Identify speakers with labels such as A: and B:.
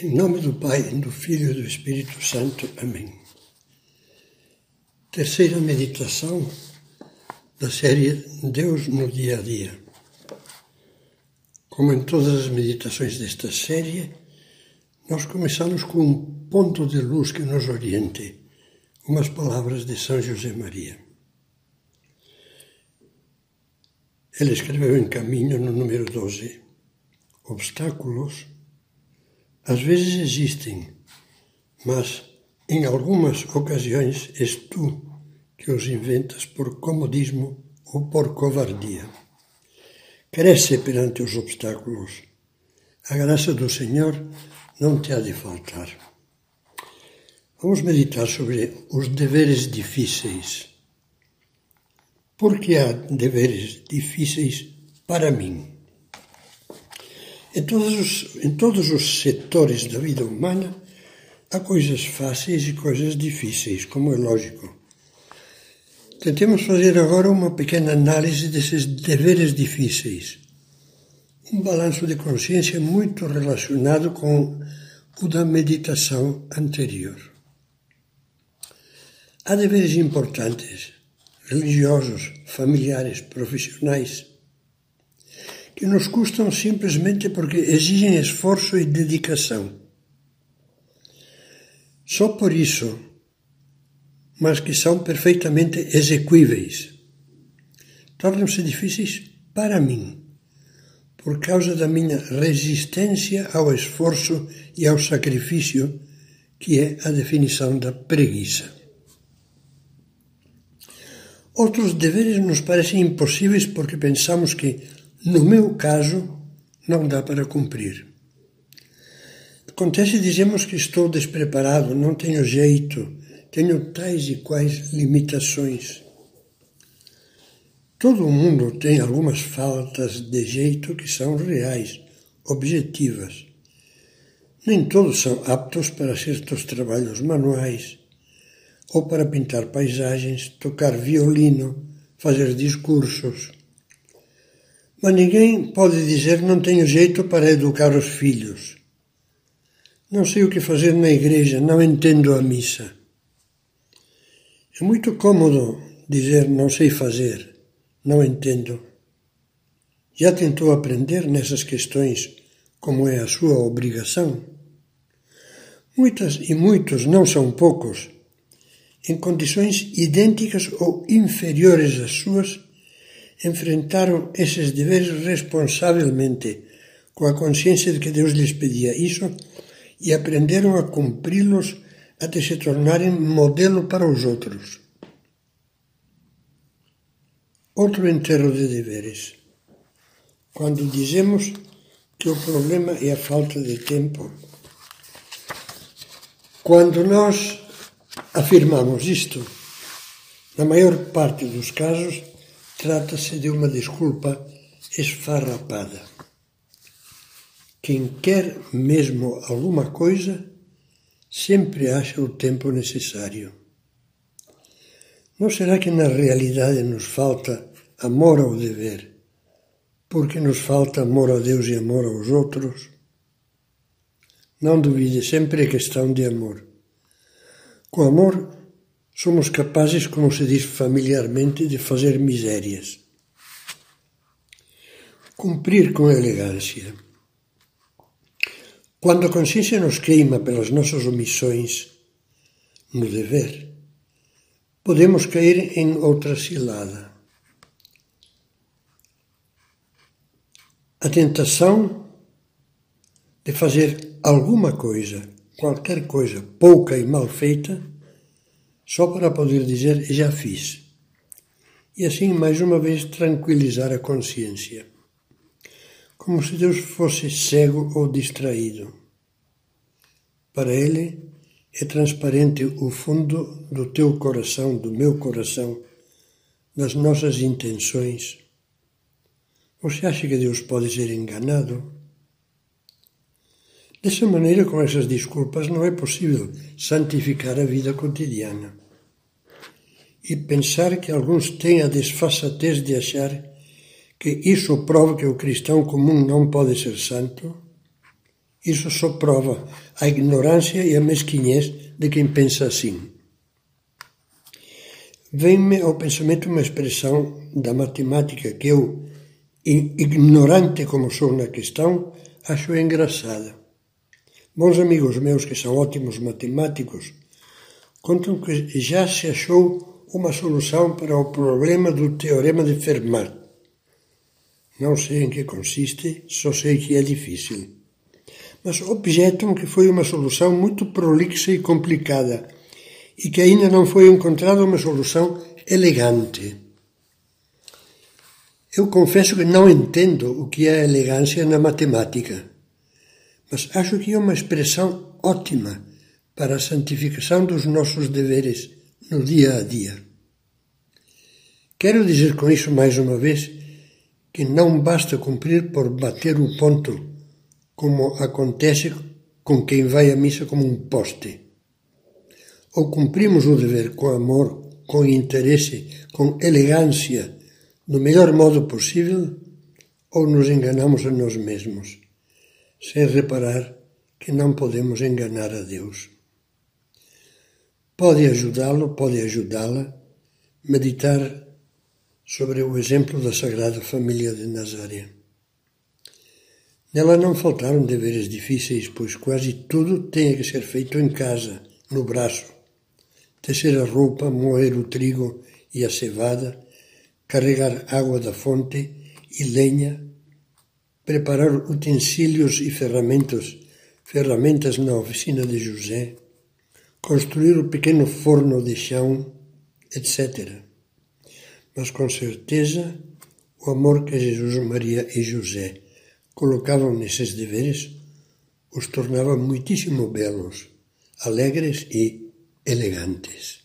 A: Em nome do Pai, do Filho e do Espírito Santo. Amém. Terceira meditação da série Deus no Dia a Dia. Como em todas as meditações desta série, nós começamos com um ponto de luz que nos oriente, umas palavras de São José Maria. Ele escreveu em Caminho, no número 12, obstáculos às vezes existem, mas em algumas ocasiões és tu que os inventas por comodismo ou por covardia. Cresce perante os obstáculos. A graça do Senhor não te há de faltar. Vamos meditar sobre os deveres difíceis. Por que há deveres difíceis para mim? Em todos, os, em todos os setores da vida humana há coisas fáceis e coisas difíceis, como é lógico. Tentemos fazer agora uma pequena análise desses deveres difíceis. Um balanço de consciência muito relacionado com o da meditação anterior. Há deveres importantes, religiosos, familiares, profissionais, que nos custam simplesmente porque exigem esforço e dedicação. Só por isso, mas que são perfeitamente execuíveis. Tornam-se difíceis para mim, por causa da minha resistência ao esforço e ao sacrifício, que é a definição da preguiça. Outros deveres nos parecem impossíveis porque pensamos que no meu caso, não dá para cumprir. Acontece dizemos que estou despreparado, não tenho jeito, tenho tais e quais limitações. Todo mundo tem algumas faltas de jeito que são reais, objetivas. Nem todos são aptos para certos trabalhos manuais, ou para pintar paisagens, tocar violino, fazer discursos. Mas ninguém pode dizer não tenho jeito para educar os filhos. Não sei o que fazer na igreja, não entendo a missa. É muito cômodo dizer não sei fazer, não entendo. Já tentou aprender nessas questões como é a sua obrigação? Muitas e muitos, não são poucos, em condições idênticas ou inferiores às suas, esses deveres responsavelmente, com a consciência de que Deus lhes pedia isso, e aprenderam a cumpri-los até se tornarem modelo para os outros. Outro enterro de deveres. Quando dizemos que o problema é a falta de tempo, quando nós afirmamos isto, na maior parte dos casos, Trata-se de uma desculpa esfarrapada. Quem quer mesmo alguma coisa sempre acha o tempo necessário. Não será que na realidade nos falta amor ao dever, porque nos falta amor a Deus e amor aos outros? Não duvide, sempre é questão de amor. Com amor somos capazes, como se diz familiarmente, de fazer misérias. Cumprir com elegância. Quando a consciência nos queima pelas nossas omissões no dever, podemos cair em outra cilada. A tentação de fazer alguma coisa, qualquer coisa, pouca e mal feita, só para poder dizer já fiz. E assim, mais uma vez, tranquilizar a consciência. Como se Deus fosse cego ou distraído. Para Ele é transparente o fundo do teu coração, do meu coração, das nossas intenções. Você acha que Deus pode ser enganado? Dessa maneira, com essas desculpas, não é possível santificar a vida cotidiana. E pensar que alguns têm a desfaçatez de achar que isso prova que o cristão comum não pode ser santo, Isso só prova a ignorância e a mesquinhez de quem pensa assim. Vem-me ao pensamento uma expressão da matemática que eu, ignorante como sou na questão, acho engraçada. Bons amigos meus que são ótimos matemáticos contam que já se achou uma solução para o problema do teorema de Fermat. Não sei em que consiste, só sei que é difícil. Mas objetam que foi uma solução muito prolixa e complicada e que ainda não foi encontrada uma solução elegante. Eu confesso que não entendo o que é elegância na matemática, mas acho que é uma expressão ótima para a santificação dos nossos deveres no dia a dia. Quero dizer com isso mais uma vez que não basta cumprir por bater o ponto, como acontece com quem vai à missa como um poste. Ou cumprimos o dever com amor, com interesse, com elegância, do melhor modo possível, ou nos enganamos a nós mesmos, sem reparar que não podemos enganar a Deus. Pode ajudá-lo, pode ajudá-la, meditar sobre o exemplo da Sagrada Família de Nazaré. Nela não faltaram deveres difíceis, pois quase tudo tinha que ser feito em casa, no braço. Tecer a roupa, moer o trigo e a cevada, carregar água da fonte e lenha, preparar utensílios e ferramentas, ferramentas na oficina de José, construir o pequeno forno de chão, etc mas com certeza o amor que Jesus, Maria e José colocavam nesses deveres os tornava muitíssimo belos, alegres e elegantes.